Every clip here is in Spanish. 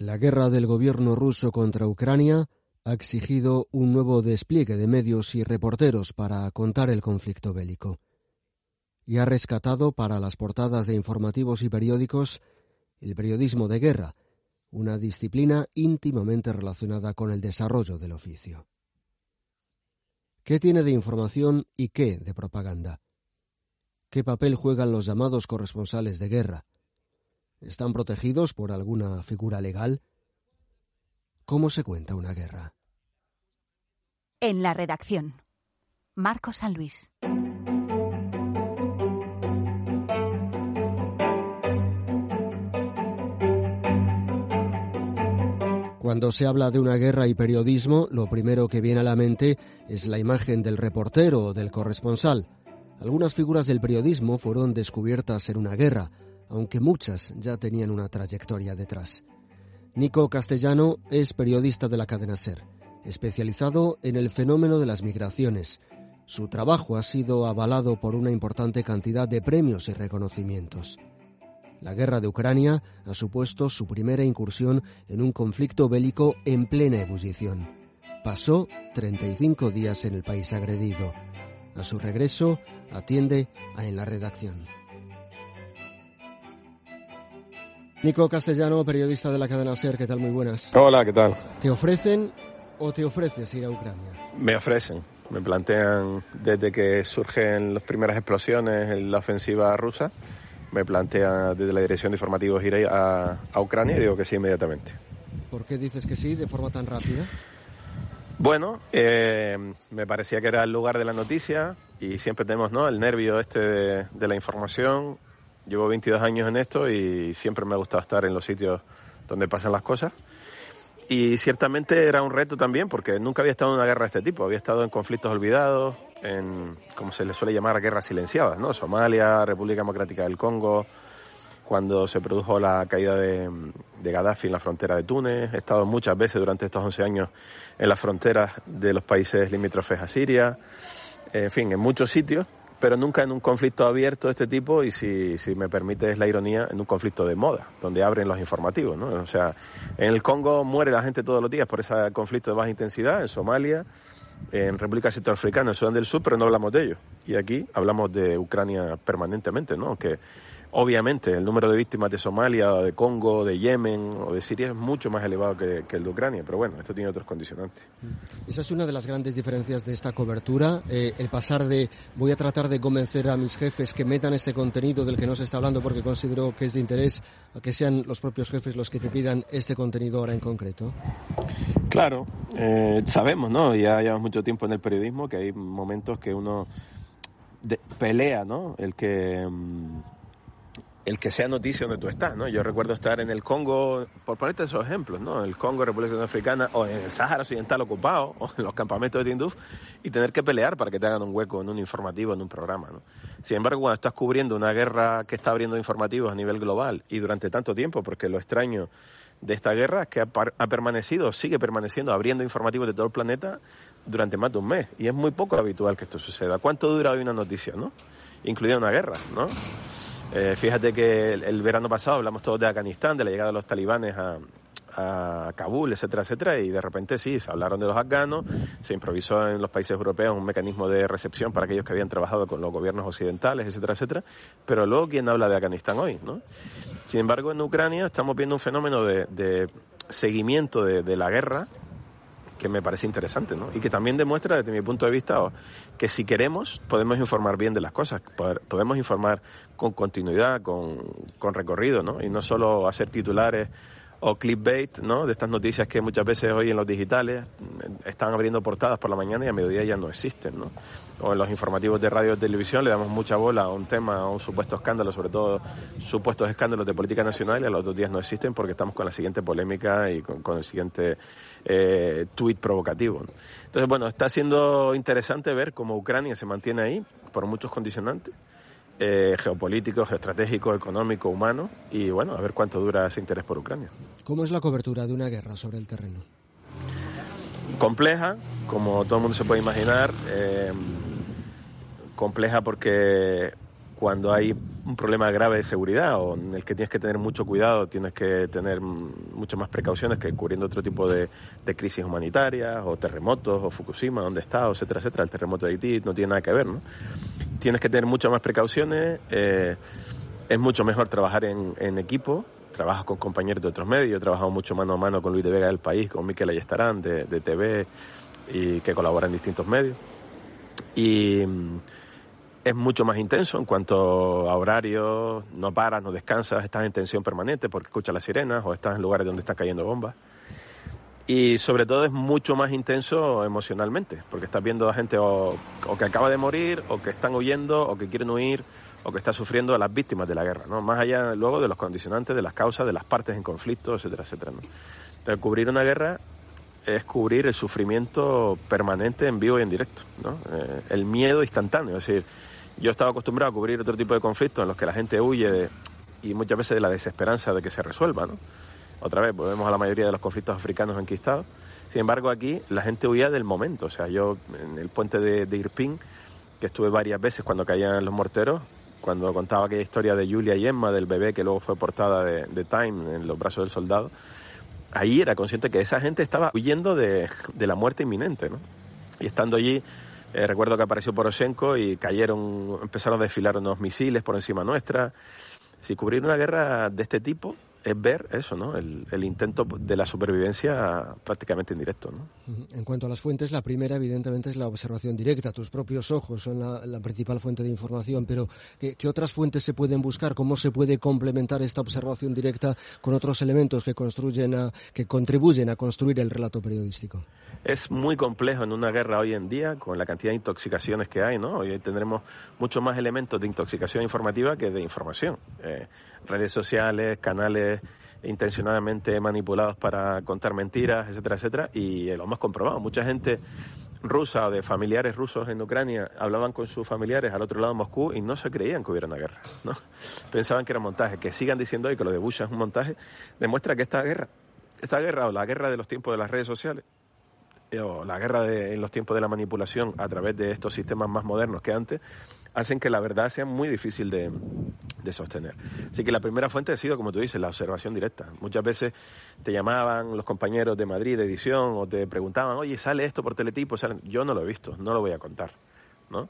La guerra del gobierno ruso contra Ucrania ha exigido un nuevo despliegue de medios y reporteros para contar el conflicto bélico. Y ha rescatado para las portadas de informativos y periódicos el periodismo de guerra, una disciplina íntimamente relacionada con el desarrollo del oficio. ¿Qué tiene de información y qué de propaganda? ¿Qué papel juegan los llamados corresponsales de guerra? ¿Están protegidos por alguna figura legal? ¿Cómo se cuenta una guerra? En la redacción. Marco San Luis. Cuando se habla de una guerra y periodismo, lo primero que viene a la mente es la imagen del reportero o del corresponsal. Algunas figuras del periodismo fueron descubiertas en una guerra, aunque muchas ya tenían una trayectoria detrás. Nico Castellano es periodista de la cadena SER, especializado en el fenómeno de las migraciones. Su trabajo ha sido avalado por una importante cantidad de premios y reconocimientos. La guerra de Ucrania ha supuesto su primera incursión en un conflicto bélico en plena ebullición. Pasó 35 días en el país agredido. A su regreso, atiende a En la Redacción. Nico Castellano, periodista de la cadena SER, ¿qué tal? Muy buenas. Hola, ¿qué tal? ¿Te ofrecen o te ofreces ir a Ucrania? Me ofrecen, me plantean desde que surgen las primeras explosiones en la ofensiva rusa, me plantean desde la dirección de informativos ir a, a Ucrania y digo que sí inmediatamente. ¿Por qué dices que sí de forma tan rápida? Bueno, eh, me parecía que era el lugar de la noticia y siempre tenemos ¿no? el nervio este de, de la información Llevo 22 años en esto y siempre me ha gustado estar en los sitios donde pasan las cosas. Y ciertamente era un reto también porque nunca había estado en una guerra de este tipo. Había estado en conflictos olvidados, en, como se le suele llamar, guerras silenciadas, ¿no? Somalia, República Democrática del Congo, cuando se produjo la caída de, de, Gaddafi en la frontera de Túnez. He estado muchas veces durante estos 11 años en las fronteras de los países limítrofes a Siria. En fin, en muchos sitios pero nunca en un conflicto abierto de este tipo y si, si me permites la ironía, en un conflicto de moda, donde abren los informativos, ¿no? O sea, en el Congo muere la gente todos los días por ese conflicto de baja intensidad, en Somalia, en República Centroafricana, en Sudán del Sur, pero no hablamos de ello. Y aquí hablamos de Ucrania permanentemente, ¿no? Que Obviamente, el número de víctimas de Somalia, de Congo, de Yemen o de Siria es mucho más elevado que, el de Ucrania, pero bueno, esto tiene otros condicionantes. Esa es una de las grandes diferencias de esta cobertura, eh, el pasar de voy a tratar de convencer a mis jefes que metan este contenido del que no se está hablando porque considero que es de interés, a que sean los propios jefes los que te pidan este contenido ahora en concreto. Claro, eh, sabemos, ¿no? Ya llevamos mucho tiempo en el periodismo que hay momentos que uno pelea, ¿no? El que... Mm, el que sea noticia donde tú estás, ¿no? Yo recuerdo estar en el Congo, por ponerte esos ejemplos, ¿no? El Congo, República Africana, o en el Sáhara Occidental ocupado, o en los campamentos de Tinduf, y tener que pelear para que te hagan un hueco en un informativo, en un programa, ¿no? Sin embargo, cuando estás cubriendo una guerra que está abriendo informativos a nivel global, y durante tanto tiempo, porque lo extraño de esta guerra es que ha, permanecido, sigue permaneciendo, abriendo informativos de todo el planeta durante más de un mes, y es muy poco habitual que esto suceda. ¿Cuánto dura hoy una noticia, no? Incluida una guerra, ¿no? Eh, fíjate que el, verano pasado hablamos todos de Afganistán, de la llegada de los talibanes a, Kabul, etcétera, etcétera, y de repente sí, se hablaron de los afganos, se improvisó en los países europeos un mecanismo de recepción para aquellos que habían trabajado con los gobiernos occidentales, etcétera, etcétera, pero luego, ¿quién habla de Afganistán hoy? ¿no? Sin embargo, en Ucrania estamos viendo un fenómeno de, seguimiento de la guerra que me parece interesante, ¿no? Y que también demuestra, desde mi punto de vista, que si queremos, podemos informar bien de las cosas, podemos informar con continuidad, con, con recorrido, ¿no? Y no solo hacer titulares o clickbait, ¿no? De estas noticias que muchas veces hoy en los digitales están abriendo portadas por la mañana y a mediodía ya no existen, ¿no? O en los informativos de radio y televisión le damos mucha bola a un tema, a un supuesto escándalo, sobre todo supuestos escándalos de política nacional y a los dos días no existen porque estamos con la siguiente polémica y con, el siguiente eh, tuit provocativo. Entonces, bueno, está siendo interesante ver cómo Ucrania se mantiene ahí por muchos condicionantes eh, geopolítico, geoestratégico, económico, humano y bueno, a ver cuánto dura ese interés por Ucrania. ¿Cómo es la cobertura de una guerra sobre el terreno? Compleja, como todo el mundo se puede imaginar, eh, compleja porque cuando hay un problema grave de seguridad o en el que tienes que tener mucho cuidado, tienes que tener muchas más precauciones que cubriendo otro tipo de, crisis humanitarias o terremotos o Fukushima, donde está, etcétera, etcétera. El terremoto de Haití no tiene nada que ver, ¿no? Tienes que tener muchas más precauciones, eh, es mucho mejor trabajar en, equipo, trabajas con compañeros de otros medios, he trabajado mucho mano a mano con Luis de Vega del País, con Miquel Ayestarán de, de TV y que colabora en distintos medios. Y es mucho más intenso en cuanto a horarios, no paras, no descansas, estás en tensión permanente porque escuchas las sirenas o estás en lugares donde están cayendo bombas. Y sobre todo es mucho más intenso emocionalmente, porque estás viendo a gente o, que acaba de morir, o que están huyendo, o que quieren huir, o que está sufriendo a las víctimas de la guerra, ¿no? Más allá luego de los condicionantes, de las causas, de las partes en conflicto, etcétera, etcétera, ¿no? Pero cubrir una guerra es cubrir el sufrimiento permanente en vivo y en directo, ¿no? Eh, el miedo instantáneo, es decir, yo estaba acostumbrado a cubrir otro tipo de conflictos en los que la gente huye y muchas veces de la desesperanza de que se resuelva, ¿no? Otra vez, volvemos a la mayoría de los conflictos africanos enquistados. Sin embargo, aquí la gente huía del momento. O sea, yo en el puente de, de que estuve varias veces cuando caían los morteros, cuando contaba aquella historia de Julia y Emma, del bebé que luego fue portada de, de Time en los brazos del soldado, ahí era consciente que esa gente estaba huyendo de, de la muerte inminente, ¿no? Y estando allí eh, recuerdo que apareció Poroshenko y cayeron, empezaron a desfilar unos misiles por encima nuestra. Si cubrir una guerra de este tipo es ver eso, ¿no? El, intento de la supervivencia prácticamente en directo, ¿no? En cuanto a las fuentes, la primera evidentemente es la observación directa. Tus propios ojos son la, principal fuente de información, pero ¿qué, otras fuentes se pueden buscar? ¿Cómo se puede complementar esta observación directa con otros elementos que construyen, que contribuyen a construir el relato periodístico? es muy complejo en una guerra hoy en día con la cantidad de intoxicaciones que hay, ¿no? Hoy tendremos muchos más elementos de intoxicación informativa que de información. Eh, redes sociales, canales intencionadamente manipulados para contar mentiras, etcétera, etcétera, y lo hemos comprobado. Mucha gente rusa o de familiares rusos en Ucrania hablaban con sus familiares al otro lado de Moscú y no se creían que hubiera una guerra, ¿no? Pensaban que era montaje. Que sigan diciendo hoy que lo de Bush es un montaje, demuestra que esta guerra, esta guerra o la guerra de los tiempos de las redes sociales la guerra de, en los tiempos de la manipulación a través de estos sistemas más modernos que antes, hacen que la verdad sea muy difícil de, sostener. Así que la primera fuente ha sido, como tú dices, la observación directa. Muchas veces te llamaban los compañeros de Madrid de edición o te preguntaban, oye, ¿sale esto por teletipo? Yo no lo he visto, no lo voy a contar. ¿no?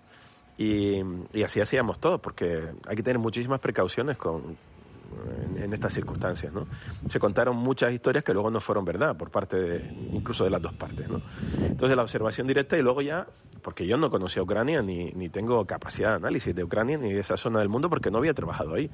Y, así hacíamos todo, porque hay que tener muchísimas precauciones con, en, estas circunstancias. ¿no? Se contaron muchas historias que luego no fueron verdad por parte de, incluso de las dos partes. ¿no? Entonces la observación directa y luego ya, porque yo no conocía Ucrania ni, ni tengo capacidad de análisis de Ucrania ni de esa zona del mundo porque no había trabajado ahí.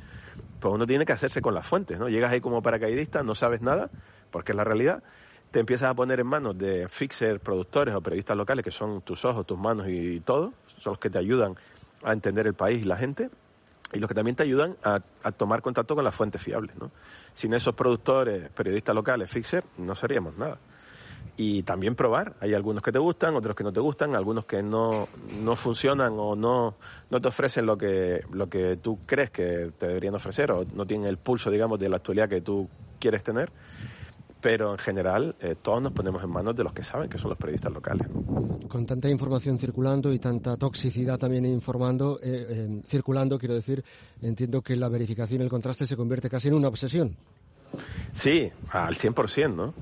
Pues uno tiene que hacerse con las fuentes, ¿no? Llegas ahí como paracaidista, no sabes nada, porque es la realidad te empiezas a poner en manos de fixers, productores o periodistas locales, que son tus ojos, tus manos y todo, son los que te ayudan a entender el país y la gente, y los que también te ayudan a, tomar contacto con las fuentes fiables. ¿no? Sin esos productores, periodistas locales, fixer, no seríamos nada. Y también probar. Hay algunos que te gustan, otros que no te gustan, algunos que no, no funcionan o no, no te ofrecen lo que, lo que tú crees que te deberían ofrecer o no tienen el pulso, digamos, de la actualidad que tú quieres tener pero en general eh, todos nos ponemos en manos de los que saben, que son los periodistas locales. Con tanta información circulando y tanta toxicidad también informando, eh, circulando, quiero decir, entiendo que la verificación y el contraste se convierte casi en una obsesión. Sí, al 100%, ¿no?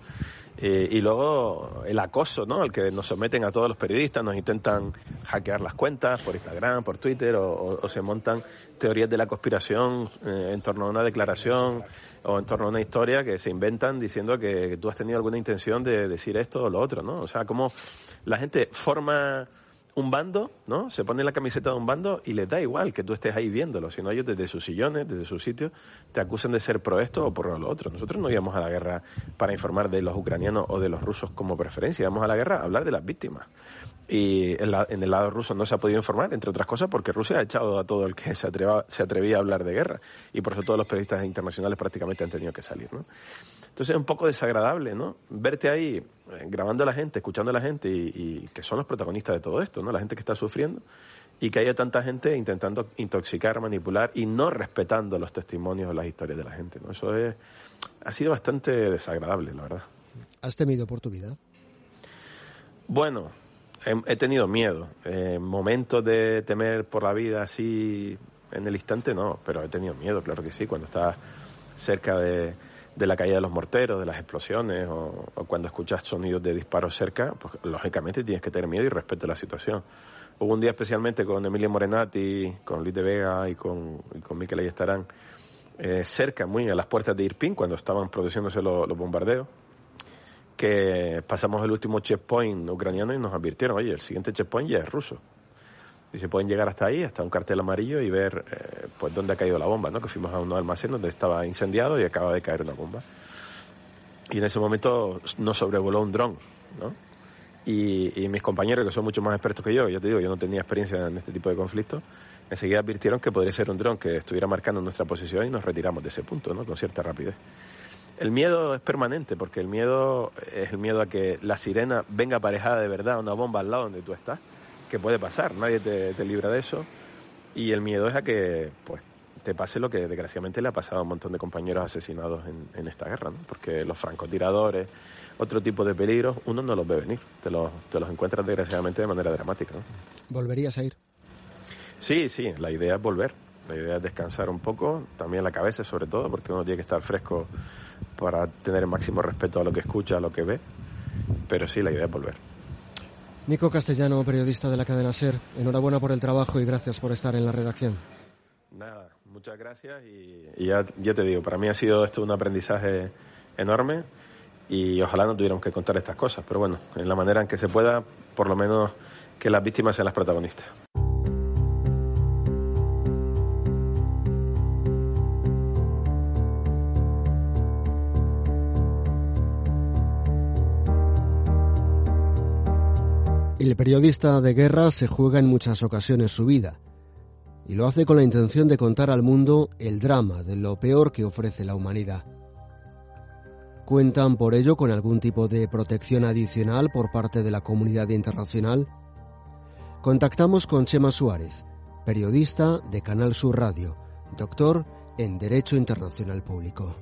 Eh, y luego el acoso, ¿no? El que nos someten a todos los periodistas, nos intentan hackear las cuentas por Instagram, por Twitter, o, se montan teorías de la conspiración eh, en torno a una declaración o en torno a una historia que se inventan diciendo que tú has tenido alguna intención de decir esto o lo otro, ¿no? O sea, como la gente forma un bando, ¿no? Se pone la camiseta de un bando y les da igual que tú estés ahí viéndolo, sino ellos desde sus sillones, desde sus sitios, te acusan de ser pro esto o pro lo otro. Nosotros no íbamos a la guerra para informar de los ucranianos o de los rusos como preferencia, íbamos a la guerra a hablar de las víctimas. Y en, el lado ruso no se ha podido informar, entre otras cosas, porque Rusia ha echado a todo el que se, se atrevía a hablar de guerra. Y por eso todos los periodistas internacionales prácticamente han tenido que salir, ¿no? Entonces es un poco desagradable, ¿no? Verte ahí eh, grabando a la gente, escuchando a la gente y, que son los protagonistas de todo esto, ¿no? La gente que está sufriendo y que haya tanta gente intentando intoxicar, manipular y no respetando los testimonios o las historias de la gente, ¿no? Eso es, ha sido bastante desagradable, la verdad. ¿Has temido por tu vida? Bueno, he, tenido miedo. Eh, momentos de temer por la vida así en el instante no, pero he tenido miedo, claro que sí, cuando estás cerca de de la caída de los morteros, de las explosiones o, cuando escuchas sonidos de disparos cerca, pues lógicamente tienes que tener miedo y respeto la situación. Hubo un día especialmente con Emilio Morenati, con Luis de Vega y con, y con Miquel Ayestarán, eh, cerca, muy a las puertas de Irpin, cuando estaban produciéndose los bombardeos, que pasamos el último checkpoint ucraniano y nos advirtieron, oye, el siguiente checkpoint ya es ruso y se pueden llegar hasta ahí, hasta un cartel amarillo y ver eh, pues dónde ha caído la bomba, ¿no? Que fuimos a un almacén donde estaba incendiado y acaba de caer una bomba. Y en ese momento nos sobrevoló un dron, ¿no? Y, mis compañeros, que son mucho más expertos que yo, ya te digo, yo no tenía experiencia en este tipo de conflictos, enseguida advirtieron que podría ser un dron que estuviera marcando nuestra posición y nos retiramos de ese punto, ¿no? Con cierta rapidez. El miedo es permanente, porque el miedo es el miedo a que la sirena venga aparejada de verdad a una bomba al lado donde tú estás que puede pasar, nadie te, libra de eso. Y el miedo es a que pues, te pase lo que desgraciadamente le ha pasado a un montón de compañeros asesinados en, esta guerra, ¿no? porque los francotiradores, otro tipo de peligros, uno no los ve venir, te los, te los encuentras desgraciadamente de manera dramática. ¿Volverías a ir? Sí, sí, la idea es volver. La idea es descansar un poco, también la cabeza sobre todo, porque uno tiene que estar fresco para tener el máximo respeto a lo que escucha, a lo que ve. Pero sí, la idea es volver. Nico Castellano, periodista de la cadena SER, enhorabuena por el trabajo y gracias por estar en la redacción. Nada, muchas gracias y, ya, te digo, para mí ha sido esto un aprendizaje enorme y ojalá no tuviéramos que contar estas cosas, pero bueno, en la manera en que se pueda, por lo menos que las víctimas sean las protagonistas. El periodista de guerra se juega en muchas ocasiones su vida y lo hace con la intención de contar al mundo el drama de lo peor que ofrece la humanidad. ¿Cuentan por ello con algún tipo de protección adicional por parte de la comunidad internacional? Contactamos con Chema Suárez, periodista de Canal Sur Radio, doctor en Derecho Internacional Público.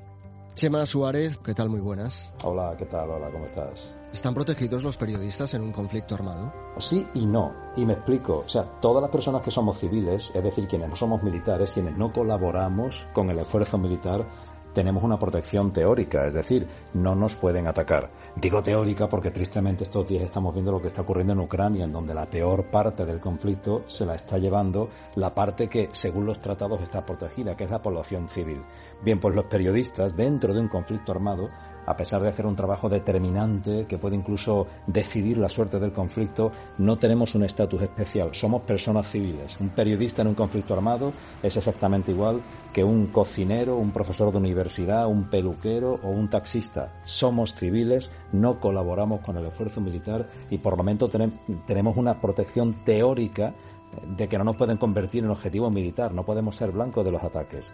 Chema Suárez, ¿qué tal? Muy buenas. Hola, ¿qué tal? Hola, ¿cómo estás? ¿Están protegidos los periodistas en un conflicto armado? Sí y no. Y me explico. O sea, todas las personas que somos civiles, es decir, quienes no somos militares, quienes no colaboramos con el esfuerzo militar, tenemos una protección teórica, es decir, no nos pueden atacar. Digo teórica porque tristemente estos días estamos viendo lo que está ocurriendo en Ucrania, en donde la peor parte del conflicto se la está llevando la parte que, según los tratados, está protegida, que es la población civil. Bien, pues los periodistas, dentro de un conflicto armado, a pesar de hacer un trabajo determinante que puede incluso decidir la suerte del conflicto, no tenemos un estatus especial. Somos personas civiles. Un periodista en un conflicto armado es exactamente igual que un cocinero, un profesor de universidad, un peluquero o un taxista. Somos civiles, no colaboramos con el esfuerzo militar y por lo menos tenemos una protección teórica de que no nos pueden convertir en objetivo militar, no podemos ser blancos de los ataques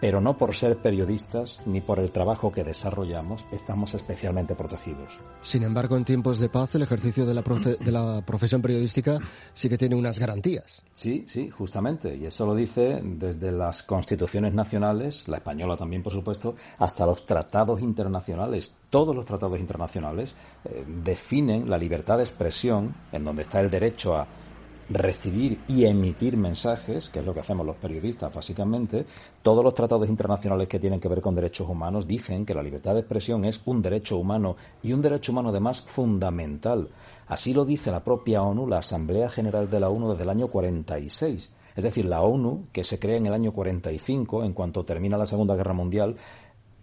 pero no por ser periodistas ni por el trabajo que desarrollamos estamos especialmente protegidos. Sin embargo, en tiempos de paz, el ejercicio de la, de la profesión periodística sí que tiene unas garantías. Sí, sí, justamente. Y eso lo dice desde las constituciones nacionales, la española también, por supuesto, hasta los tratados internacionales. Todos los tratados internacionales eh, definen la libertad de expresión, en donde está el derecho a recibir y emitir mensajes, que es lo que hacemos los periodistas básicamente, todos los tratados internacionales que tienen que ver con derechos humanos dicen que la libertad de expresión es un derecho humano y un derecho humano además fundamental. Así lo dice la propia ONU, la Asamblea General de la ONU desde el año 46. Es decir, la ONU, que se crea en el año 45, en cuanto termina la Segunda Guerra Mundial,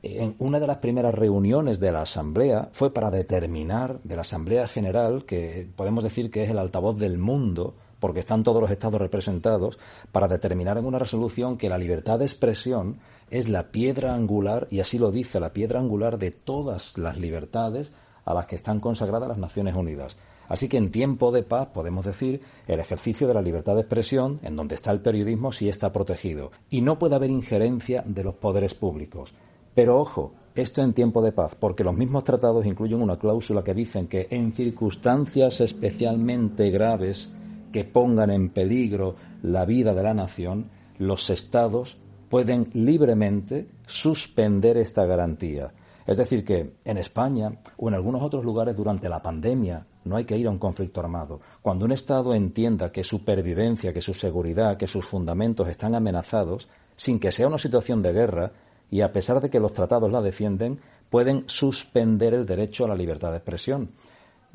en una de las primeras reuniones de la Asamblea fue para determinar, de la Asamblea General, que podemos decir que es el altavoz del mundo, porque están todos los estados representados, para determinar en una resolución que la libertad de expresión es la piedra angular, y así lo dice, la piedra angular de todas las libertades a las que están consagradas las Naciones Unidas. Así que en tiempo de paz podemos decir el ejercicio de la libertad de expresión, en donde está el periodismo, sí está protegido. Y no puede haber injerencia de los poderes públicos. Pero ojo, esto en tiempo de paz, porque los mismos tratados incluyen una cláusula que dicen que en circunstancias especialmente graves que pongan en peligro la vida de la nación, los estados pueden libremente suspender esta garantía. Es decir, que en España o en algunos otros lugares durante la pandemia no hay que ir a un conflicto armado. Cuando un Estado entienda que su pervivencia, que su seguridad, que sus fundamentos están amenazados, sin que sea una situación de guerra, y a pesar de que los tratados la defienden, pueden suspender el derecho a la libertad de expresión.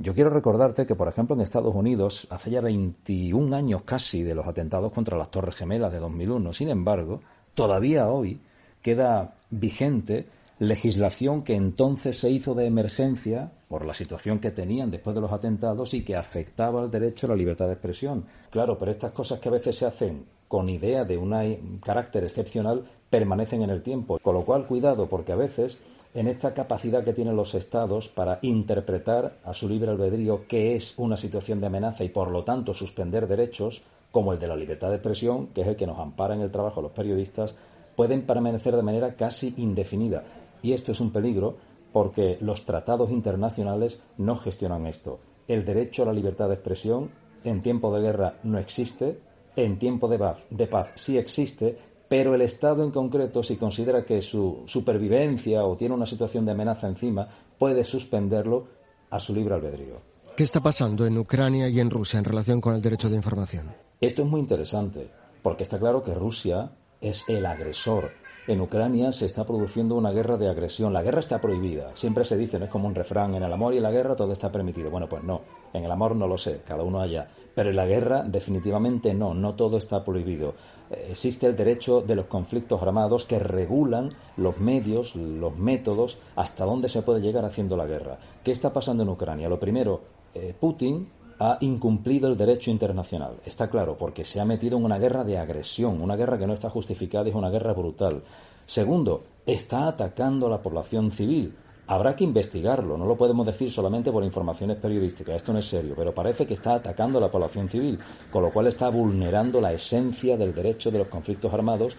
Yo quiero recordarte que, por ejemplo, en Estados Unidos, hace ya 21 años casi de los atentados contra las Torres Gemelas de 2001, sin embargo, todavía hoy queda vigente legislación que entonces se hizo de emergencia por la situación que tenían después de los atentados y que afectaba al derecho a la libertad de expresión. Claro, pero estas cosas que a veces se hacen con idea de un carácter excepcional permanecen en el tiempo. Con lo cual, cuidado, porque a veces en esta capacidad que tienen los estados para interpretar a su libre albedrío qué es una situación de amenaza y por lo tanto suspender derechos como el de la libertad de expresión, que es el que nos ampara en el trabajo los periodistas, pueden permanecer de manera casi indefinida. Y esto es un peligro porque los tratados internacionales no gestionan esto. El derecho a la libertad de expresión en tiempo de guerra no existe, en tiempo de paz, de paz sí existe, pero el Estado en concreto, si considera que su supervivencia o tiene una situación de amenaza encima, puede suspenderlo a su libre albedrío. ¿Qué está pasando en Ucrania y en Rusia en relación con el derecho de información? Esto es muy interesante, porque está claro que Rusia es el agresor. En Ucrania se está produciendo una guerra de agresión. La guerra está prohibida. Siempre se dice, no es como un refrán, en el amor y en la guerra todo está permitido. Bueno, pues no. En el amor no lo sé, cada uno allá. Pero en la guerra definitivamente no, no todo está prohibido. Existe el derecho de los conflictos armados que regulan los medios, los métodos, hasta dónde se puede llegar haciendo la guerra. ¿Qué está pasando en Ucrania? Lo primero, eh, Putin ha incumplido el derecho internacional. Está claro, porque se ha metido en una guerra de agresión, una guerra que no está justificada, es una guerra brutal. Segundo, está atacando a la población civil. Habrá que investigarlo, no lo podemos decir solamente por informaciones periodísticas, esto no es serio, pero parece que está atacando a la población civil, con lo cual está vulnerando la esencia del derecho de los conflictos armados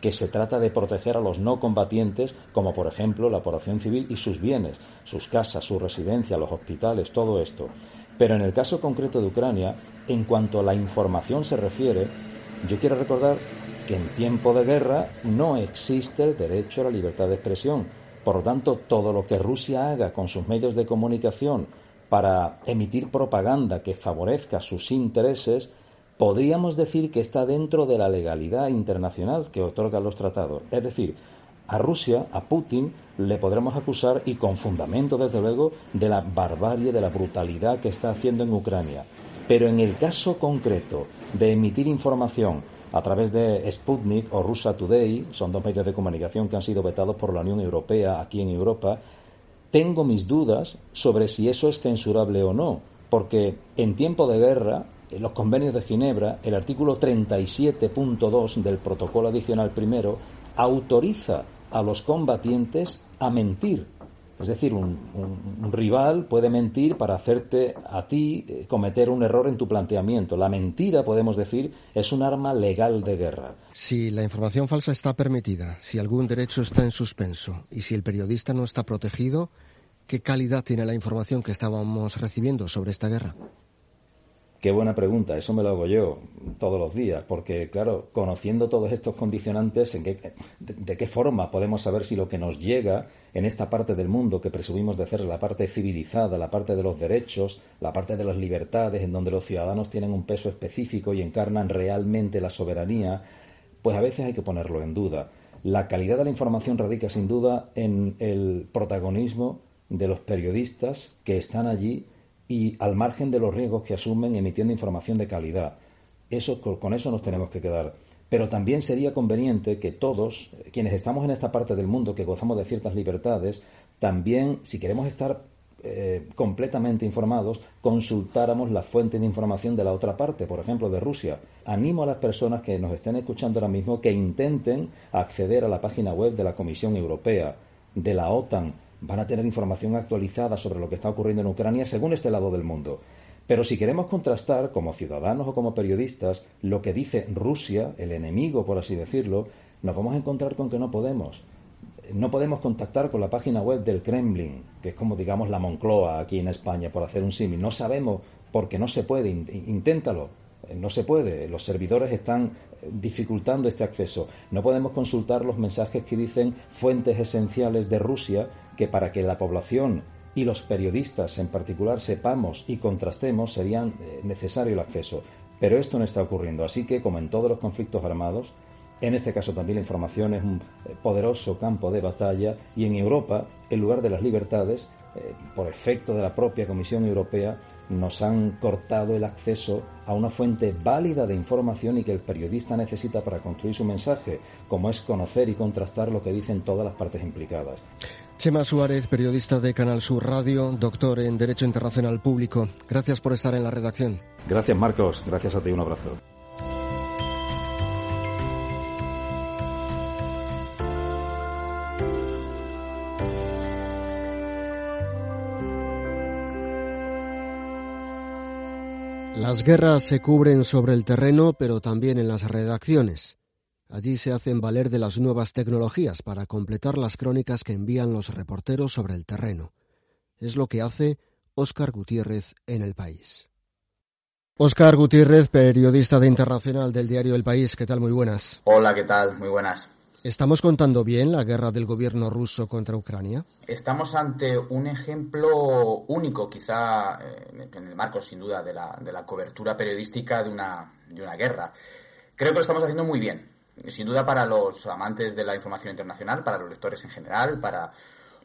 que se trata de proteger a los no combatientes, como por ejemplo la población civil y sus bienes, sus casas, su residencia, los hospitales, todo esto. Pero en el caso concreto de Ucrania, en cuanto a la información se refiere, yo quiero recordar que en tiempo de guerra no existe el derecho a la libertad de expresión por lo tanto, todo lo que Rusia haga con sus medios de comunicación para emitir propaganda que favorezca sus intereses, podríamos decir que está dentro de la legalidad internacional que otorgan los tratados. Es decir, a Rusia, a Putin, le podremos acusar, y con fundamento desde luego, de la barbarie, de la brutalidad que está haciendo en Ucrania. Pero en el caso concreto de emitir información a través de Sputnik o Russia Today, son dos medios de comunicación que han sido vetados por la Unión Europea aquí en Europa, tengo mis dudas sobre si eso es censurable o no, porque en tiempo de guerra, en los convenios de Ginebra, el artículo 37.2 del protocolo adicional primero autoriza a los combatientes a mentir es decir, un, rival puede mentir para hacerte a ti eh, cometer un error en tu planteamiento. La mentira, podemos decir, es un arma legal de guerra. Si la información falsa está permitida, si algún derecho está en suspenso y si el periodista no está protegido, ¿qué calidad tiene la información que estábamos recibiendo sobre esta guerra? Qué buena pregunta, eso me lo hago yo todos los días, porque claro, conociendo todos estos condicionantes, ¿en qué, de, qué forma podemos saber si lo que nos llega en esta parte del mundo que presumimos de ser la parte civilizada, la parte de los derechos, la parte de las libertades, en donde los ciudadanos tienen un peso específico y encarnan realmente la soberanía, pues a veces hay que ponerlo en duda. La calidad de la información radica sin duda en el protagonismo de los periodistas que están allí y al margen de los riesgos que asumen emitiendo información de calidad. Eso, con eso nos tenemos que quedar. Pero también sería conveniente que todos, eh, quienes estamos en esta parte del mundo, que gozamos de ciertas libertades, también, si queremos estar eh, completamente informados, consultáramos la fuente de información de la otra parte, por ejemplo, de Rusia. Animo a las personas que nos estén escuchando ahora mismo que intenten acceder a la página web de la Comisión Europea, de la OTAN. Van a tener información actualizada sobre lo que está ocurriendo en Ucrania según este lado del mundo. Pero si queremos contrastar, como ciudadanos o como periodistas, lo que dice Rusia, el enemigo, por así decirlo, nos vamos a encontrar con que no podemos. No podemos contactar con la página web del Kremlin, que es como digamos la Moncloa aquí en España, por hacer un símil. No sabemos porque no se puede. Inténtalo. No se puede. Los servidores están dificultando este acceso. No podemos consultar los mensajes que dicen fuentes esenciales de Rusia que para que la población y los periodistas en particular sepamos y contrastemos, serían eh, necesario el acceso. Pero esto no está ocurriendo. Así que, como en todos los conflictos armados, en este caso también la información es un eh, poderoso campo de batalla y en Europa, en lugar de las libertades, eh, por efecto de la propia Comisión Europea, nos han cortado el acceso a una fuente válida de información y que el periodista necesita para construir su mensaje, como es conocer y contrastar lo que dicen todas las partes implicadas. Chema Suárez, periodista de Canal Sur Radio, doctor en Derecho Internacional Público. Gracias por estar en la redacción. Gracias, Marcos. Gracias a ti. Un abrazo. Las guerras se cubren sobre el terreno, pero también en las redacciones. Allí se hacen valer de las nuevas tecnologías para completar las crónicas que envían los reporteros sobre el terreno. Es lo que hace Óscar Gutiérrez en El País. Óscar Gutiérrez, periodista de Internacional del diario El País. ¿Qué tal? Muy buenas. Hola, ¿qué tal? Muy buenas. ¿Estamos contando bien la guerra del gobierno ruso contra Ucrania? Estamos ante un ejemplo único, quizá eh, en el marco, sin duda, de la, de la cobertura periodística de una, de una guerra. Creo que lo estamos haciendo muy bien sin duda para los amantes de la información internacional, para los lectores en general, para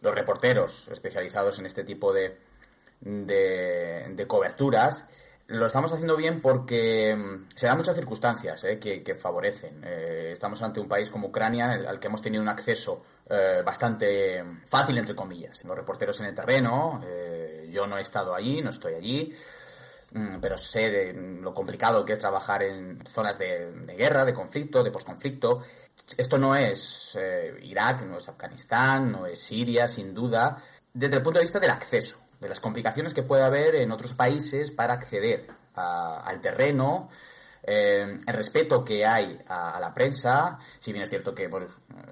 los reporteros especializados en este tipo de, de, coberturas, lo estamos haciendo bien porque mm, se dan muchas circunstancias eh, que, favorecen. Eh, estamos ante un país como Ucrania al que hemos tenido un acceso eh, bastante fácil, entre comillas. Los reporteros en el terreno, yo no he estado allí, no estoy allí, Mm, pero sé de lo complicado que es trabajar en zonas de, guerra, de conflicto, de posconflicto. Esto no es eh, Irak, no es Afganistán, no es Siria, sin duda, desde el punto de vista del acceso, de las complicaciones que puede haber en otros países para acceder al terreno, eh, el respeto que hay a, la prensa, si bien es cierto que hemos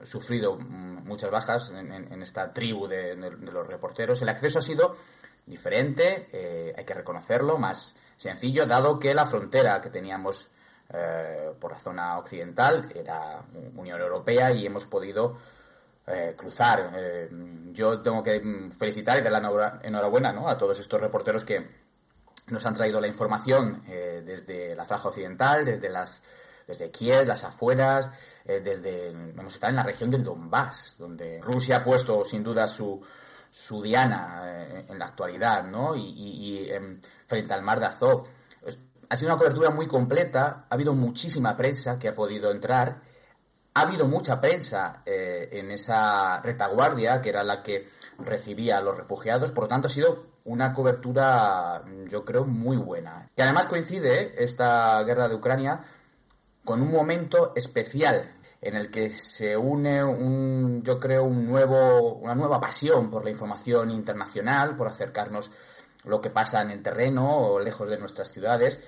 sufrido muchas bajas en, esta tribu de, los reporteros, el acceso ha sido diferente, eh, hay que reconocerlo, más sencillo, dado que la frontera que teníamos eh, por la zona occidental era Unión Europea y hemos podido eh, cruzar. yo tengo que felicitar y dar la enhorabuena a todos estos reporteros que nos han traído la información desde la franja occidental, desde las desde Kiev, las afueras, desde hemos estado en la región del Donbass, donde Rusia ha puesto sin duda su, su diana eh, en la actualidad, ¿no? Y, em, frente al mar de Azov. Ha sido una cobertura muy completa, ha habido muchísima prensa que ha podido entrar, ha habido mucha prensa eh, en esa retaguardia, que era la que recibía a los refugiados, por lo tanto ha sido una cobertura, yo creo, muy buena. Y además coincide esta guerra de Ucrania con un momento especial en el que se une un, yo creo, un nuevo, una nueva pasión por la información internacional, por acercarnos lo que pasa en el terreno o lejos de nuestras ciudades,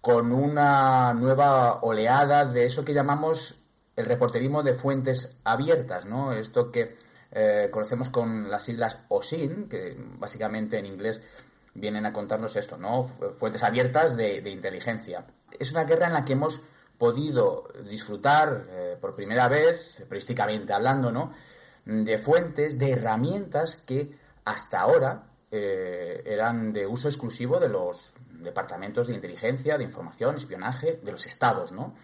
con una nueva oleada de eso que llamamos el reporterismo de fuentes abiertas, ¿no? Esto que eh, conocemos con las islas OSIN, que básicamente en inglés vienen a contarnos esto, ¿no? Fuentes abiertas de, de inteligencia. Es una guerra en la que hemos podido disfrutar eh, por primera vez, periodísticamente hablando, ¿no? de fuentes, de herramientas que hasta ahora eh, eran de uso exclusivo de los departamentos de inteligencia, de información, espionaje, de los estados, ¿no?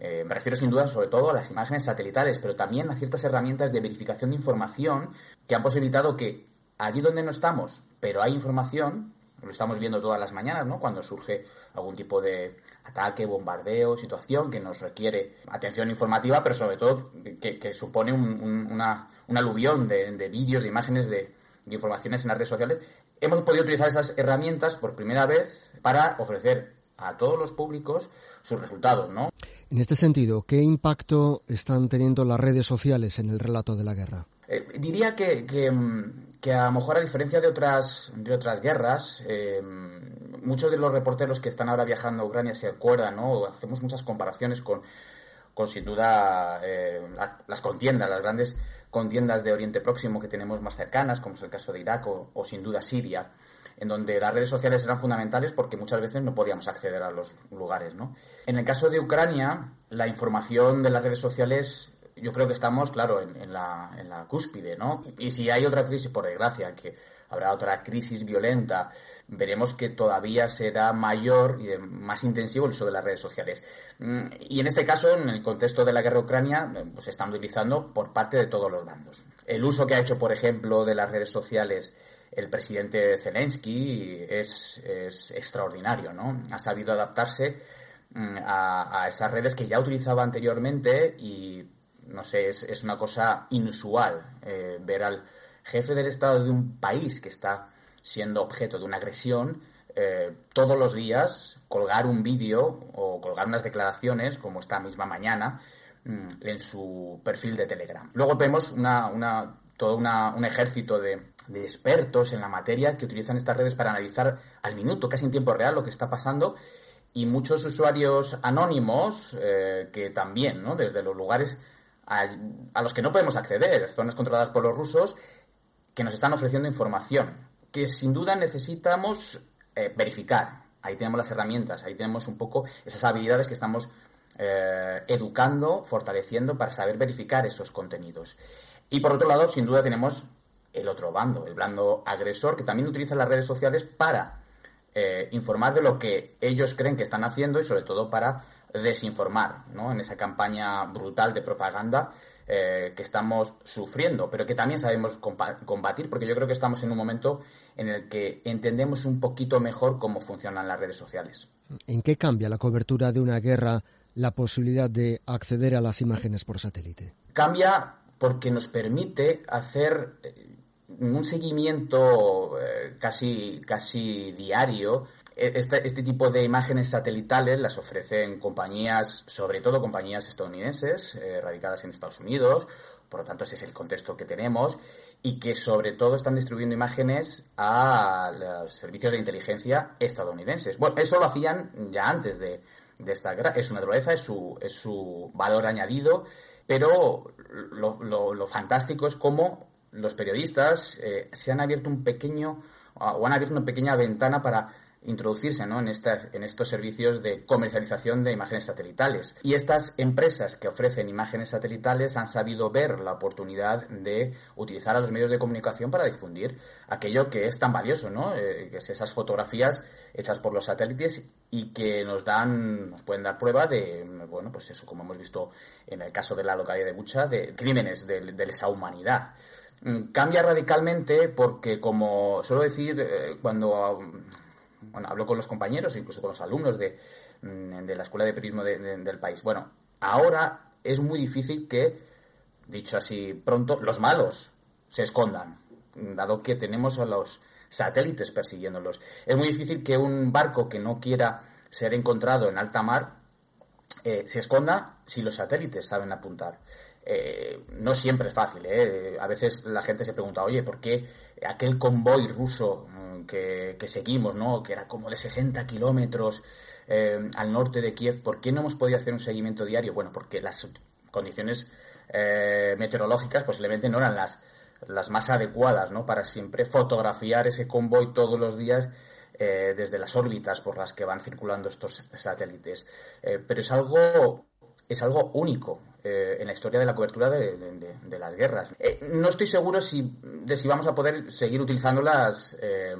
Eh, me refiero sin duda sobre todo a las imágenes satelitales, pero también a ciertas herramientas de verificación de información que han posibilitado que allí donde no estamos, pero hay información, Lo estamos viendo todas las mañanas, ¿no? Cuando surge algún tipo de ataque, bombardeo, situación que nos requiere atención informativa, pero sobre todo que, supone una, aluvión de, vídeos, de imágenes, de, de informaciones en las redes sociales. Hemos podido utilizar esas herramientas por primera vez para ofrecer a todos los públicos sus resultados, ¿no? En este sentido, ¿qué impacto están teniendo las redes sociales en el relato de la guerra? Eh, diría que, que, a lo mejor a diferencia de otras, de otras guerras, eh, muchos de los reporteros que están ahora viajando a Ucrania se acuerdan, ¿no? Hacemos muchas comparaciones con, con sin duda eh, las contiendas, las grandes contiendas de Oriente Próximo que tenemos más cercanas, como es el caso de Irak o sin duda Siria en donde las redes sociales eran fundamentales porque muchas veces no podíamos acceder a los lugares. ¿no? En el caso de Ucrania, la información de las redes sociales yo creo que estamos, claro, en, la, en la cúspide, ¿no? Y si hay otra crisis, por desgracia, que habrá otra crisis violenta, veremos que todavía será mayor y más intensivo el uso de las redes sociales. Mm, y en este caso, en el contexto de la guerra Ucrania, eh, pues se están utilizando por parte de todos los bandos. El uso que ha hecho, por ejemplo, de las redes sociales el presidente Zelensky es, extraordinario, ¿no? Ha sabido adaptarse mm, a, esas redes que ya utilizaba anteriormente y, no sé, es, una cosa inusual eh, ver al jefe del Estado de un país que está siendo objeto de una agresión eh, todos los días colgar un vídeo o colgar unas declaraciones, como esta misma mañana, mm, en su perfil de Telegram. Luego vemos una, una todo un ejército de, de expertos en la materia que utilizan estas redes para analizar al minuto, casi en tiempo real, lo que está pasando y muchos usuarios anónimos eh, que también, ¿no? Desde los lugares a, los que no podemos acceder, zonas controladas por los rusos, que nos están ofreciendo información que sin duda necesitamos eh, verificar. Ahí tenemos las herramientas, ahí tenemos un poco esas habilidades que estamos eh, educando, fortaleciendo para saber verificar esos contenidos. Y por otro lado, sin duda tenemos el otro bando, el bando agresor, que también utiliza las redes sociales para eh, informar de lo que ellos creen que están haciendo y sobre todo para desinformar, ¿no? En esa campaña brutal de propaganda eh, que estamos sufriendo, pero que también sabemos combatir, porque yo creo que estamos en un momento en el que entendemos un poquito mejor cómo funcionan las redes sociales. ¿En qué cambia la cobertura de una guerra la posibilidad de acceder a las imágenes por satélite? Cambia porque nos permite hacer eh, un seguimiento eh, casi, casi diario. Este, tipo de imágenes satelitales las ofrecen compañías, sobre todo compañías estadounidenses, eh, radicadas en Estados Unidos, por lo tanto ese es el contexto que tenemos, y que sobre todo están distribuyendo imágenes a los servicios de inteligencia estadounidenses. Bueno, eso lo hacían ya antes de, esta guerra, es su naturaleza, es su, es su valor añadido, pero lo, lo, lo fantástico es cómo los periodistas eh, se han abierto un pequeño o han abierto una pequeña ventana para introducirse ¿no? en, estas, en estos servicios de comercialización de imágenes satelitales. Y estas empresas que ofrecen imágenes satelitales han sabido ver la oportunidad de utilizar a los medios de comunicación para difundir aquello que es tan valioso, ¿no? Eh, que es esas fotografías hechas por los satélites y que nos dan, nos pueden dar prueba de, bueno, pues eso, como hemos visto en el caso de la localidad de Bucha, de crímenes de, de lesa humanidad. Mm, cambia radicalmente porque, como suelo decir, eh, cuando bueno, hablo con los compañeros, incluso con los alumnos de, mm, la Escuela de Periodismo del país, bueno, ahora es muy difícil que, dicho así pronto, los malos se escondan, dado que tenemos a los satélites persiguiéndolos. Es muy difícil que un barco que no quiera ser encontrado en alta mar eh, se esconda si los satélites saben apuntar. Eh, no siempre es fácil. ¿eh? A veces la gente se pregunta, oye, ¿por qué aquel convoy ruso que, seguimos, ¿no? que era como de 60 kilómetros eh, al norte de Kiev, ¿por qué no hemos podido hacer un seguimiento diario? Bueno, porque las condiciones meteorológicas posiblemente no eran las, las más adecuadas ¿no? para siempre fotografiar ese convoy todos los días desde las órbitas por las que van circulando estos satélites. pero es algo, es algo único. Eh, en la historia de la cobertura de, las guerras. Eh, no estoy seguro si, de si vamos a poder seguir utilizándolas eh,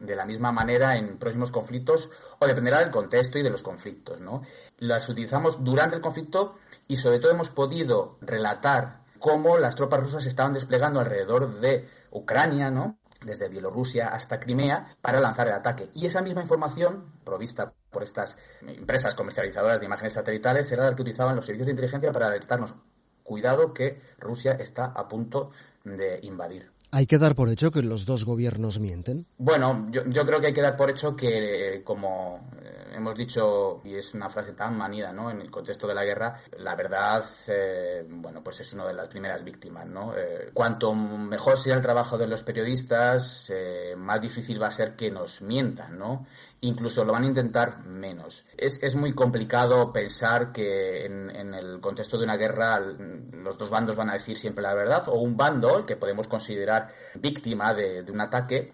de la misma manera en próximos conflictos o dependerá del contexto y de los conflictos. ¿no? Las utilizamos durante el conflicto y sobre todo hemos podido relatar cómo las tropas rusas estaban desplegando alrededor de Ucrania, ¿no? desde Bielorrusia hasta Crimea para lanzar el ataque. Y esa misma información, provista por estas empresas comercializadoras de imágenes satelitales, era la que utilizaban los servicios de inteligencia para alertarnos. Cuidado que Rusia está a punto de invadir. ¿Hay que dar por hecho que los dos gobiernos mienten? Bueno, yo, yo creo que hay que dar por hecho que, como eh, hemos dicho, y es una frase tan manida, ¿no? En el contexto de la guerra, la verdad, eh, bueno, pues es una de las primeras víctimas, ¿no? Eh, cuanto mejor sea el trabajo de los periodistas, más difícil va a ser que nos mientan, ¿no? Incluso lo van a intentar menos. Es, es muy complicado pensar que en, el contexto de una guerra los dos bandos van a decir siempre la verdad, o un bando, que podemos considerar víctima de, de un ataque,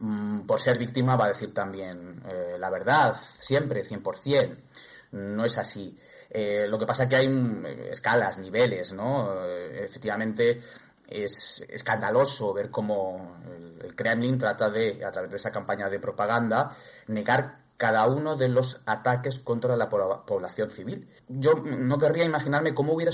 mm, por ser víctima va a decir también eh, la verdad, siempre, 100%. No es así. Eh, lo que pasa es que hay mm, escalas, niveles, ¿no? Eh, efectivamente, es escandaloso ver cómo el, Kremlin trata de, a través de esa campaña de propaganda, negar cada uno de los ataques contra la población civil. Yo no querría imaginarme cómo hubiera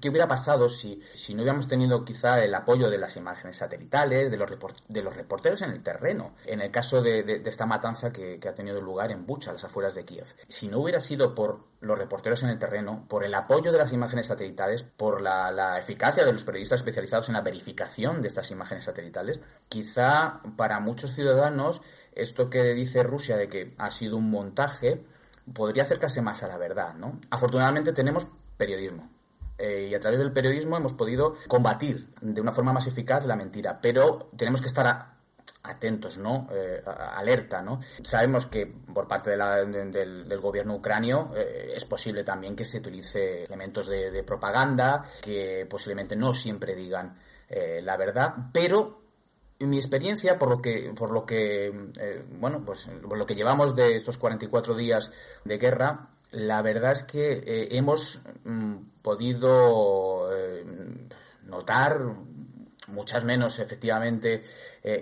qué hubiera pasado si, si no hubiéramos tenido quizá el apoyo de las imágenes satelitales, de los, de los reporteros en el terreno, en el caso de, esta matanza que, ha tenido lugar en Bucha, a las afueras de Kiev. Si no hubiera sido por los reporteros en el terreno, por el apoyo de las imágenes satelitales, por la, la eficacia de los periodistas especializados en la verificación de estas imágenes satelitales, quizá para muchos ciudadanos esto que dice Rusia de que ha sido un montaje podría acercarse más a la verdad, ¿no? Afortunadamente tenemos periodismo. Eh, y a través del periodismo hemos podido combatir de una forma más eficaz la mentira, pero tenemos que estar atentos, ¿no? Eh, alerta, ¿no? Sabemos que por parte del, gobierno ucranio eh, es posible también que se utilice elementos de, propaganda que posiblemente no siempre digan la verdad, pero en mi experiencia, por lo que, por lo que, eh, bueno, pues por lo que llevamos de estos 44 días de guerra, la verdad es que eh, hemos mm, podido eh, notar muchas menos, efectivamente,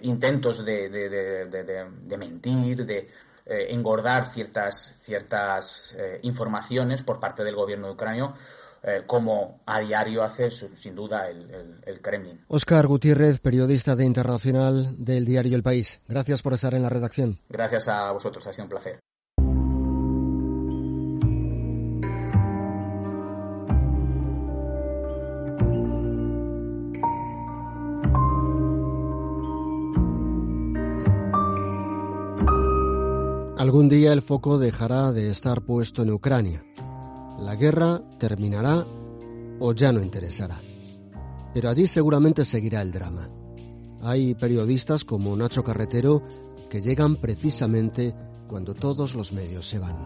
intentos de, de, de, mentir, de engordar ciertas, ciertas informaciones por parte del gobierno de Ucrania eh, como a diario hace sin duda el, el, Kremlin. Oscar Gutiérrez, periodista de Internacional del diario El País. Gracias por estar en la redacción. Gracias a vosotros, ha sido un placer. Algún día el foco dejará de estar puesto en Ucrania. La guerra terminará o ya no interesará. Pero allí seguramente seguirá el drama. Hay periodistas como Nacho Carretero que llegan precisamente cuando todos los medios se van.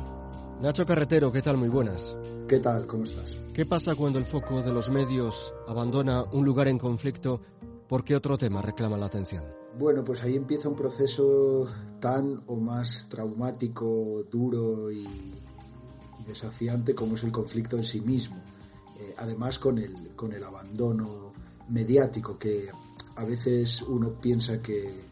Nacho Carretero, ¿qué tal? Muy buenas. ¿Qué tal? ¿Cómo estás? ¿Qué pasa cuando el foco de los medios abandona un lugar en conflicto porque otro tema reclama la atención? Bueno, pues ahí empieza un proceso tan o más traumático, duro y desafiante como es el conflicto en sí mismo. Eh, además con el, con el abandono mediático que a veces uno piensa que,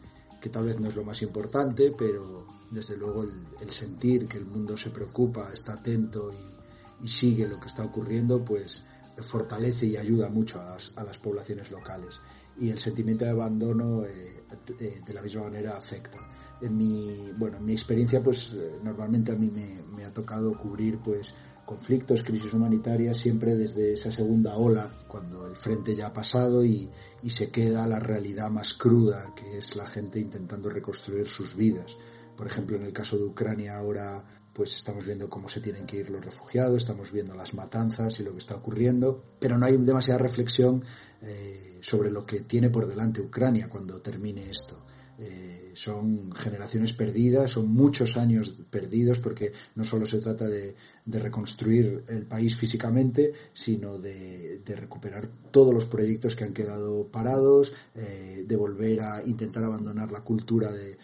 tal vez no es lo más importante, pero desde luego el, sentir que el mundo se preocupa, está atento y, sigue lo que está ocurriendo, pues fortalece y ayuda mucho a las, poblaciones locales. Y el sentimiento de abandono eh, eh, de la misma manera afecta en mi, bueno, en mi experiencia, pues eh, normalmente a mí me, ha tocado cubrir pues conflictos, crisis humanitarias, siempre desde esa segunda ola, cuando el frente ya ha pasado y, y se queda la realidad más cruda, que es la gente intentando reconstruir sus vidas. Por ejemplo, en el caso de Ucrania ahora pues estamos viendo cómo se tienen que ir los refugiados, estamos viendo las matanzas y lo que está ocurriendo, pero no hay demasiada reflexión eh, sobre lo que tiene por delante Ucrania cuando termine esto. Eh, son generaciones perdidas, son muchos años perdidos porque no solo se trata de, reconstruir el país físicamente, sino de, recuperar todos los proyectos que han quedado parados, eh, de volver a intentar abandonar la cultura de,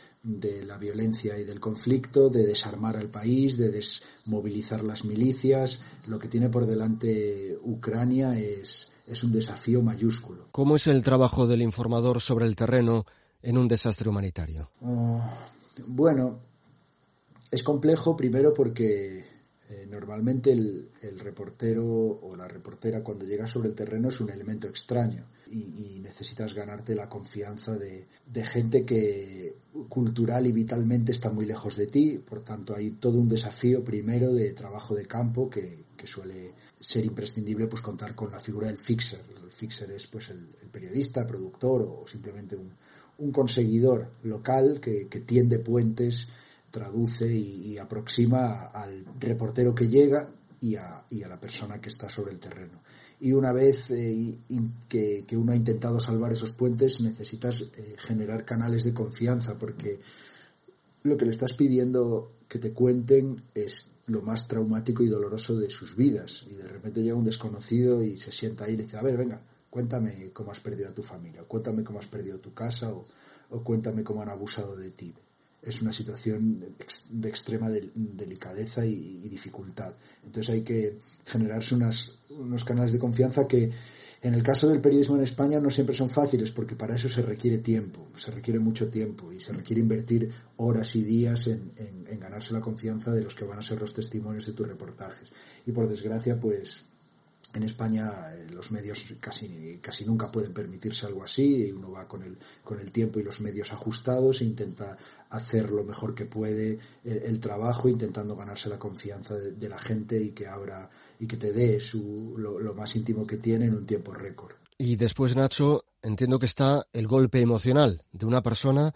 la violencia y del conflicto, de desarmar al país, de desmovilizar las milicias. Lo que tiene por delante Ucrania es, es un desafío mayúsculo. ¿Cómo es el trabajo del informador sobre el terreno? En un desastre humanitario? Ah, bueno, es complejo primero porque Eh, normalmente el, reportero o la reportera cuando llega sobre el terreno es un elemento extraño y, necesitas ganarte la confianza de, gente que cultural y vitalmente está muy lejos de ti. Por tanto, hay todo un desafío primero de trabajo de campo que, suele ser imprescindible pues contar con la figura del fixer. El fixer es pues el, periodista, productor o simplemente un, conseguidor local que, que tiende puentes traduce y, aproxima al reportero que llega y a, la persona que está sobre el terreno. Y una vez eh, que, uno ha intentado salvar esos puentes, necesitas eh, generar canales de confianza, porque lo que le estás pidiendo que te cuenten es lo más traumático y doloroso de sus vidas. Y de repente llega un desconocido y se sienta ahí y le dice, a ver, venga, cuéntame cómo has perdido a tu familia, cuéntame cómo has perdido tu casa, o, o cuéntame cómo han abusado de ti es una situación de, extrema delicadeza y, dificultad. Entonces hay que generarse unos canales de confianza que en el caso del periodismo en España no siempre son fáciles porque para eso se requiere tiempo, se requiere mucho tiempo y se requiere invertir horas y días en ganarse la confianza de los que van a ser los testimonios de tus reportajes. Y por desgracia, pues en España eh, los medios casi, casi nunca pueden permitirse algo así, y uno va con el, con el tiempo y los medios ajustados e intenta hacer lo mejor que puede eh, el, trabajo, intentando ganarse la confianza de, la gente y que abra y que te dé su, lo, lo más íntimo que tiene en un tiempo récord. Y después, Nacho, entiendo que está el golpe emocional de una persona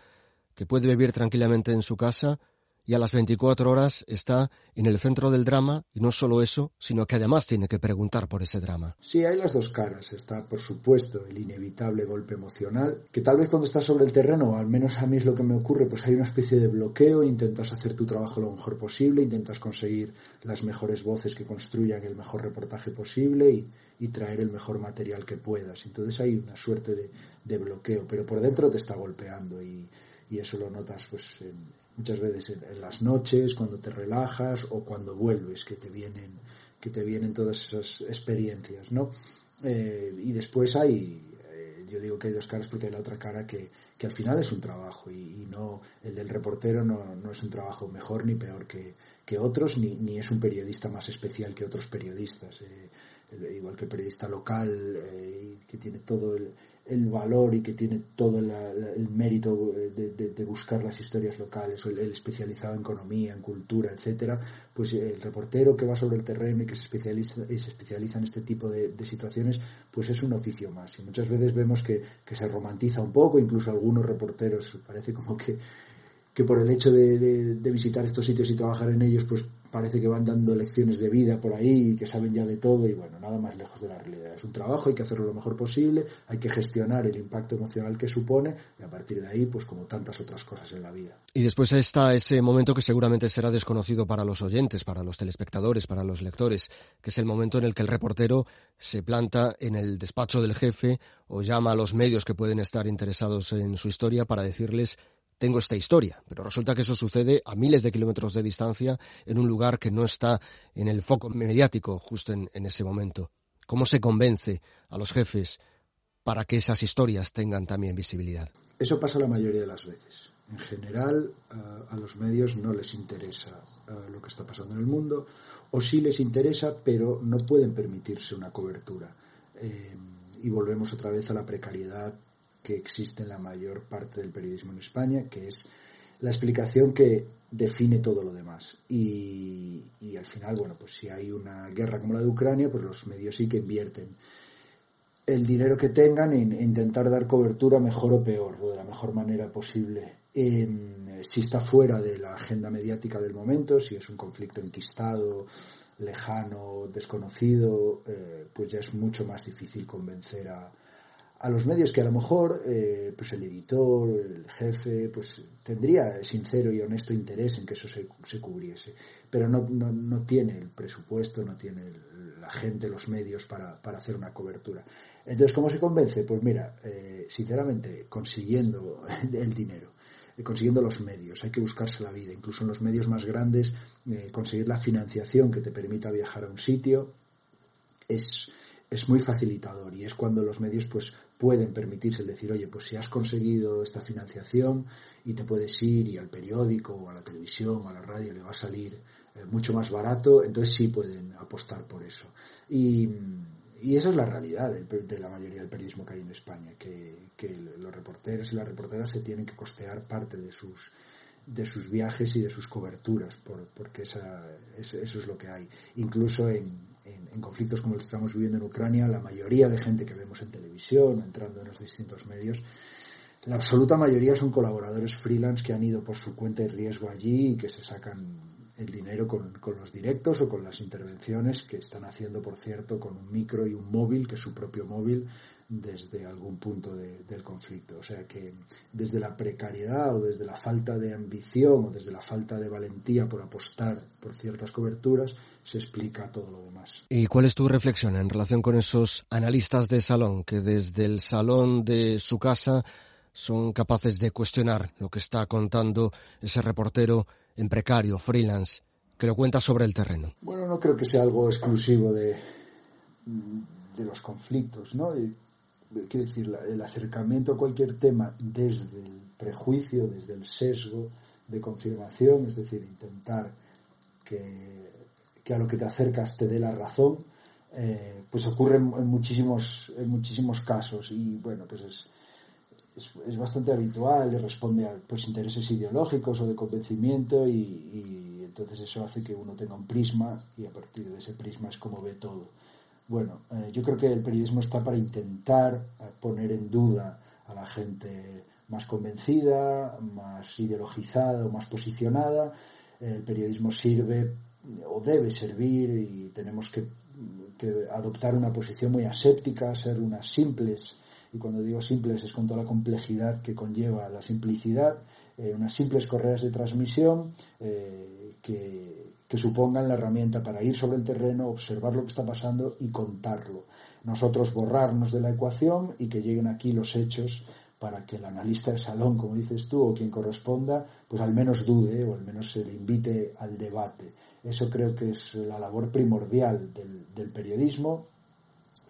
que puede vivir tranquilamente en su casa, y a las 24 horas está en el centro del drama y no solo eso, sino que además tiene que preguntar por ese drama. Sí, hay las dos caras. Está, por supuesto, el inevitable golpe emocional, que tal vez cuando estás sobre el terreno, al menos a mí es lo que me ocurre, pues hay una especie de bloqueo, intentas hacer tu trabajo lo mejor posible, intentas conseguir las mejores voces que construyan el mejor reportaje posible y, traer el mejor material que puedas. Entonces hay una suerte de, bloqueo, pero por dentro te está golpeando y, y eso lo notas pues en, muchas veces en, las noches, cuando te relajas o cuando vuelves, que te vienen, que te vienen todas esas experiencias, ¿no? Eh, y después hay, eh, yo digo que hay dos caras porque hay la otra cara que, que al final es un trabajo y, no, el del reportero no, no, es un trabajo mejor ni peor que, que otros, ni, ni, es un periodista más especial que otros periodistas. Eh, igual que el periodista local, que tiene todo el, el valor y que tiene todo el mérito de, buscar las historias locales, o el, especializado en economía, en cultura, etcétera, pues el reportero que va sobre el terreno y que se especializa, y se especializa en este tipo de, situaciones, pues es un oficio más. Y muchas veces vemos que, que se romantiza un poco, incluso algunos reporteros parece como que que por el hecho de, visitar estos sitios y trabajar en ellos, pues parece que van dando lecciones de vida por ahí y que saben ya de todo y bueno, nada más lejos de la realidad. Es un trabajo, hay que hacerlo lo mejor posible, hay que gestionar el impacto emocional que supone y a partir de ahí, pues como tantas otras cosas en la vida. Y después está ese momento que seguramente será desconocido para los oyentes, para los telespectadores, para los lectores, que es el momento en el que el reportero se planta en el despacho del jefe o llama a los medios que pueden estar interesados en su historia para decirles tengo esta historia, pero resulta que eso sucede a miles de kilómetros de distancia en un lugar que no está en el foco mediático justo en, ese momento. ¿Cómo se convence a los jefes para que esas historias tengan también visibilidad? Eso pasa la mayoría de las veces. En general, a, los medios no les interesa lo que está pasando en el mundo, o sí les interesa, pero no pueden permitirse una cobertura. Eh, y volvemos otra vez a la precariedad que existe en la mayor parte del periodismo en España, que es la explicación que define todo lo demás. Y, al final, bueno, pues si hay una guerra como la de Ucrania, pues los medios sí que invierten el dinero que tengan en, intentar dar cobertura mejor o peor, o de la mejor manera posible. si está fuera de la agenda mediática del momento, si es un conflicto enquistado, lejano, desconocido, eh, pues ya es mucho más difícil convencer a, a los medios que a lo mejor eh, pues el editor, el jefe, pues tendría sincero y honesto interés en que eso se, se cubriese, pero no, no, no, tiene el presupuesto, no tiene la gente, los medios para, para, hacer una cobertura. Entonces, ¿cómo se convence? Pues mira, eh, sinceramente, consiguiendo el dinero, eh, consiguiendo los medios, hay que buscarse la vida, incluso en los medios más grandes, conseguir la financiación que te permita viajar a un sitio es es muy facilitador y es cuando los medios pues pueden permitirse el decir, oye, pues si has conseguido esta financiación y te puedes ir y al periódico o a la televisión o a la radio le va a salir eh, mucho más barato, entonces sí pueden apostar por eso. Y, y esa es la realidad de la mayoría del periodismo que hay en España, que, que los reporteros y las reporteras se tienen que costear parte de sus de sus viajes y de sus coberturas, por, porque esa, eso, eso es lo que hay. Incluso en, en, conflictos como los que estamos viviendo en Ucrania, la mayoría de gente que vemos en televisión, entrando en los distintos medios, la absoluta mayoría son colaboradores freelance que han ido por su cuenta y riesgo allí y que se sacan el dinero con, con, los directos o con las intervenciones que están haciendo, por cierto, con un micro y un móvil, que es su propio móvil, desde algún punto del conflicto. O sea que desde la precariedad o desde la falta de ambición o desde la falta de valentía por apostar por ciertas coberturas se explica todo lo demás. ¿Y cuál es tu reflexión en relación con esos analistas de salón que desde el salón de su casa son capaces de cuestionar lo que está contando ese reportero en precario, freelance, que lo cuenta sobre el terreno? Bueno, no creo que sea algo exclusivo de, de los conflictos, ¿no? Quiero decir, el acercamiento a cualquier tema desde el prejuicio, desde el sesgo de confirmación, es decir, intentar que, a lo que te acercas te dé la razón, eh, pues ocurre en, muchísimos, en muchísimos casos y bueno, pues es, es, bastante habitual responde a pues, intereses ideológicos o de convencimiento y, y entonces eso hace que uno tenga un prisma y a partir de ese prisma es como ve todo. Bueno, eh, yo creo que el periodismo está para intentar eh, poner en duda a la gente más convencida, más ideologizada o más posicionada. El periodismo sirve o debe servir y tenemos que, adoptar una posición muy aséptica, ser unas simples, y cuando digo simples es con toda la complejidad que conlleva la simplicidad, eh, unas simples correas de transmisión que, supongan la herramienta para ir sobre el terreno, observar lo que está pasando y contarlo. Nosotros borrarnos de la ecuación y que lleguen aquí los hechos para que el analista de salón, como dices tú, o quien corresponda, pues al menos dude o al menos se le invite al debate. Eso creo que es la labor primordial del, periodismo.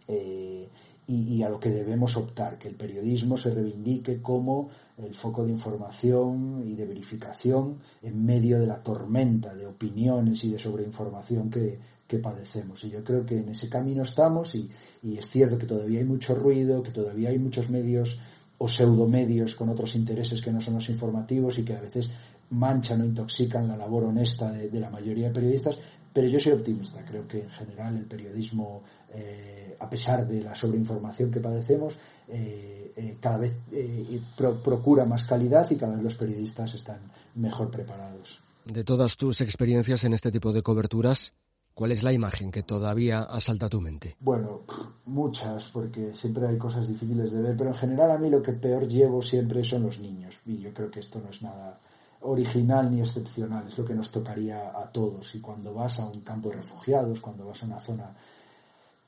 Eh, y, a lo que debemos optar, que el periodismo se reivindique como el foco de información y de verificación en medio de la tormenta de opiniones y de sobreinformación que, que padecemos. Y yo creo que en ese camino estamos y, es cierto que todavía hay mucho ruido, que todavía hay muchos medios o pseudomedios con otros intereses que no son los informativos y que a veces manchan o intoxican la labor honesta de la mayoría de periodistas, pero yo soy optimista. Creo que en general el periodismo eh, a pesar de la sobreinformación que padecemos, eh, eh, cada vez procura más calidad y cada vez los periodistas están mejor preparados. De todas tus experiencias en este tipo de coberturas, ¿cuál es la imagen que todavía asalta tu mente? Bueno, muchas, porque siempre hay cosas difíciles de ver, pero en general a mí lo que peor llevo siempre son los niños. Y yo creo que esto no es nada original ni excepcional, es lo que nos tocaría a todos. Y cuando vas a un campo de refugiados, cuando vas a una zona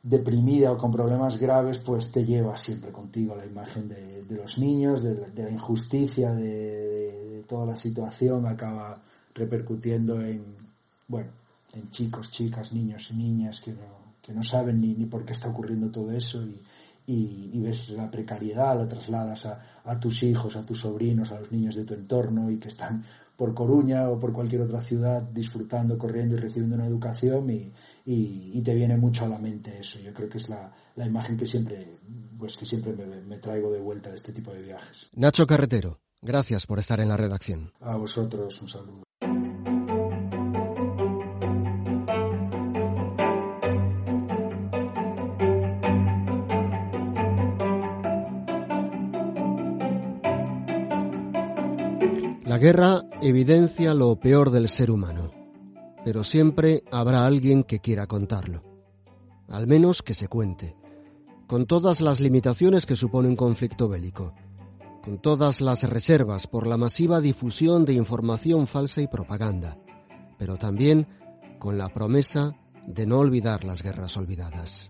deprimida o con problemas graves, pues te lleva siempre contigo la imagen de, los niños, de, la injusticia, de, toda la situación, acaba repercutiendo en, bueno, en chicos, chicas, niños y niñas que no, que no saben ni, ni por qué está ocurriendo todo eso y, y, ves la precariedad, la trasladas a, a, tus hijos, a tus sobrinos, a los niños de tu entorno y que están por Coruña o por cualquier otra ciudad disfrutando, corriendo y recibiendo una educación y, y, te viene mucho a la mente eso. Yo creo que es la, la imagen que siempre, pues que siempre me, me traigo de vuelta de este tipo de viajes. Nacho Carretero, gracias por estar en la redacción. A vosotros un saludo. La guerra evidencia lo peor del ser humano, pero siempre habrá alguien que quiera contarlo. Al menos que se cuente, con todas las limitaciones que supone un conflicto bélico, con todas las reservas por la masiva difusión de información falsa y propaganda, pero también con la promesa de no olvidar las guerras olvidadas.